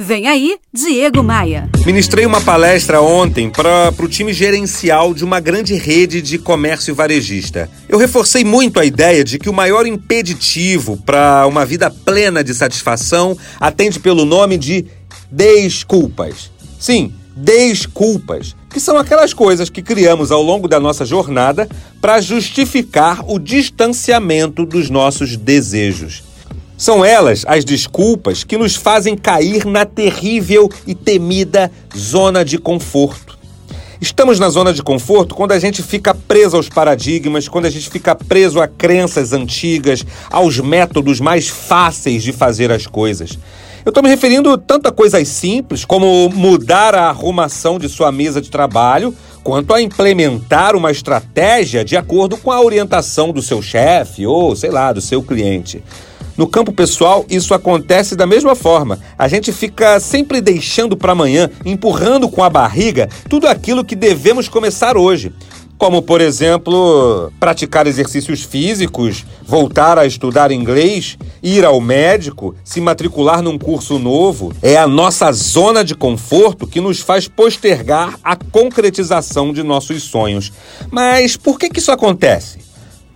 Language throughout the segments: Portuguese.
Vem aí, Diego Maia. Ministrei uma palestra ontem para o time gerencial de uma grande rede de comércio varejista. Eu reforcei muito a ideia de que o maior impeditivo para uma vida plena de satisfação atende pelo nome de desculpas. Sim, desculpas, que são aquelas coisas que criamos ao longo da nossa jornada para justificar o distanciamento dos nossos desejos. São elas as desculpas que nos fazem cair na terrível e temida zona de conforto. Estamos na zona de conforto quando a gente fica preso aos paradigmas, quando a gente fica preso a crenças antigas, aos métodos mais fáceis de fazer as coisas. Eu estou me referindo tanto a coisas simples como mudar a arrumação de sua mesa de trabalho, quanto a implementar uma estratégia de acordo com a orientação do seu chefe ou, sei lá, do seu cliente. No campo pessoal, isso acontece da mesma forma. A gente fica sempre deixando para amanhã, empurrando com a barriga tudo aquilo que devemos começar hoje. Como, por exemplo, praticar exercícios físicos, voltar a estudar inglês, ir ao médico, se matricular num curso novo. É a nossa zona de conforto que nos faz postergar a concretização de nossos sonhos. Mas por que, que isso acontece?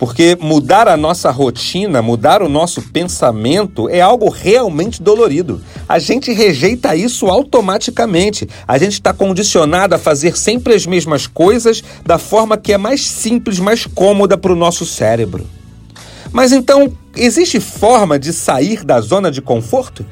Porque mudar a nossa rotina, mudar o nosso pensamento é algo realmente dolorido. A gente rejeita isso automaticamente. A gente está condicionado a fazer sempre as mesmas coisas da forma que é mais simples, mais cômoda para o nosso cérebro. Mas então, existe forma de sair da zona de conforto?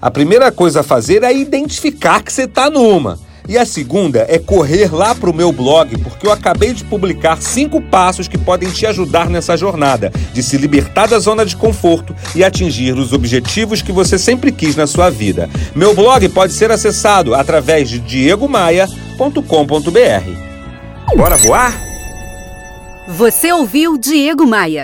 A primeira coisa a fazer é identificar que você está numa. E a segunda é correr lá para o meu blog, porque eu acabei de publicar cinco passos que podem te ajudar nessa jornada de se libertar da zona de conforto e atingir os objetivos que você sempre quis na sua vida. Meu blog pode ser acessado através de diegomaia.com.br. Bora voar? Você ouviu Diego Maia.